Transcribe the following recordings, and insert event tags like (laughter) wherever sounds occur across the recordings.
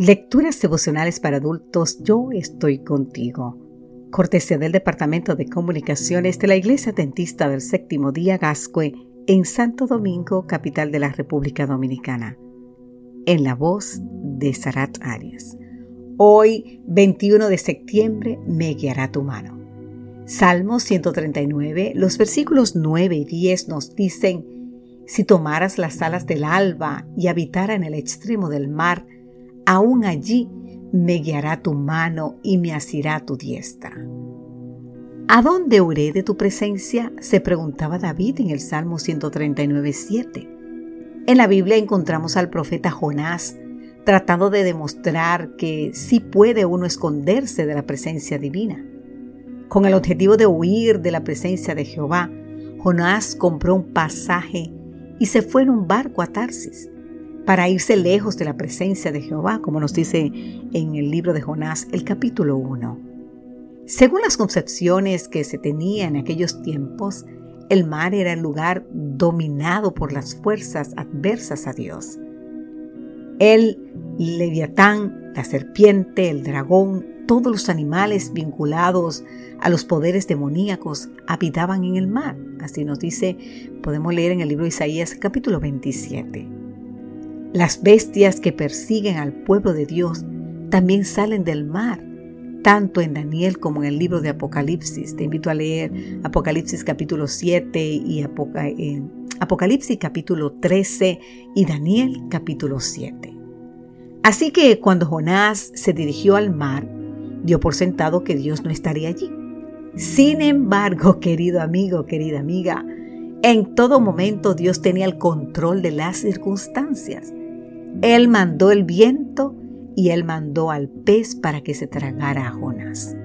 Lecturas devocionales para adultos, yo estoy contigo. Cortesía del Departamento de Comunicaciones de la Iglesia Dentista del Séptimo Día Gascue en Santo Domingo, capital de la República Dominicana. En la voz de Sarat Arias. Hoy, 21 de septiembre, me guiará tu mano. Salmo 139, los versículos 9 y 10 nos dicen, Si tomaras las alas del alba y habitara en el extremo del mar, aún allí me guiará tu mano y me asirá tu diestra. ¿A dónde huiré de tu presencia? se preguntaba David en el Salmo 139.7. En la Biblia encontramos al profeta Jonás tratando de demostrar que sí puede uno esconderse de la presencia divina. Con el objetivo de huir de la presencia de Jehová, Jonás compró un pasaje y se fue en un barco a Tarsis para irse lejos de la presencia de Jehová, como nos dice en el libro de Jonás, el capítulo 1. Según las concepciones que se tenían en aquellos tiempos, el mar era el lugar dominado por las fuerzas adversas a Dios. El leviatán, la serpiente, el dragón, todos los animales vinculados a los poderes demoníacos habitaban en el mar. Así nos dice, podemos leer en el libro de Isaías capítulo 27. Las bestias que persiguen al pueblo de Dios también salen del mar, tanto en Daniel como en el libro de Apocalipsis. Te invito a leer Apocalipsis capítulo 7 y eh, Apocalipsis capítulo 13 y Daniel capítulo 7. Así que cuando Jonás se dirigió al mar, dio por sentado que Dios no estaría allí. Sin embargo, (laughs) querido amigo, querida amiga, en todo momento Dios tenía el control de las circunstancias. Él mandó el viento y él mandó al pez para que se tragara a Jonás.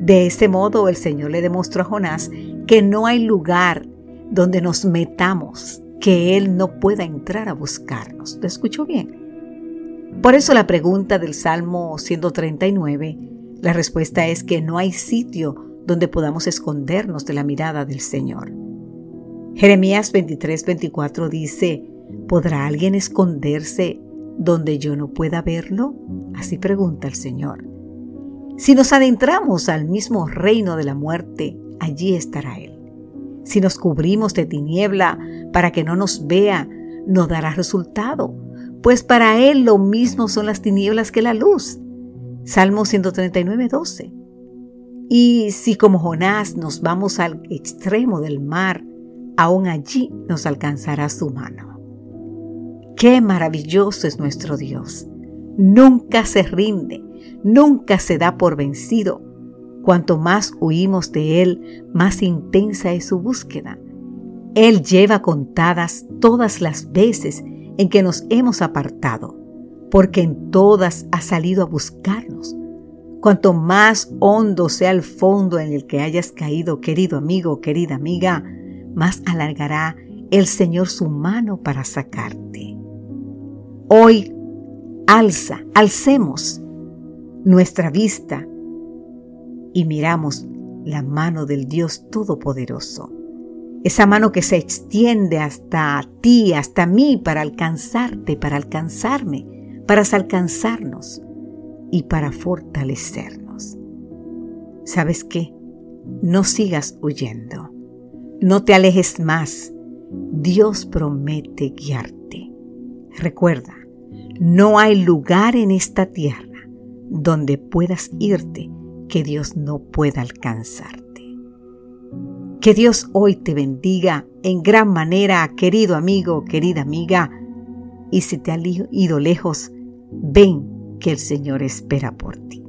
De ese modo el Señor le demostró a Jonás que no hay lugar donde nos metamos que Él no pueda entrar a buscarnos. ¿Lo escuchó bien? Por eso la pregunta del Salmo 139, la respuesta es que no hay sitio donde podamos escondernos de la mirada del Señor. Jeremías 23, 24 dice, ¿Podrá alguien esconderse donde yo no pueda verlo? Así pregunta el Señor. Si nos adentramos al mismo reino de la muerte, allí estará Él. Si nos cubrimos de tiniebla para que no nos vea, no dará resultado, pues para Él lo mismo son las tinieblas que la luz. Salmo 139, 12. Y si como Jonás nos vamos al extremo del mar, aún allí nos alcanzará su mano. Qué maravilloso es nuestro Dios. Nunca se rinde, nunca se da por vencido. Cuanto más huimos de Él, más intensa es su búsqueda. Él lleva contadas todas las veces en que nos hemos apartado, porque en todas ha salido a buscarnos. Cuanto más hondo sea el fondo en el que hayas caído, querido amigo, querida amiga, más alargará el Señor su mano para sacarte. Hoy alza, alcemos nuestra vista y miramos la mano del Dios Todopoderoso. Esa mano que se extiende hasta ti, hasta mí, para alcanzarte, para alcanzarme, para alcanzarnos y para fortalecernos. ¿Sabes qué? No sigas huyendo. No te alejes más. Dios promete guiarte. Recuerda, no hay lugar en esta tierra donde puedas irte que Dios no pueda alcanzarte. Que Dios hoy te bendiga en gran manera, querido amigo, querida amiga. Y si te has ido lejos, ven que el Señor espera por ti.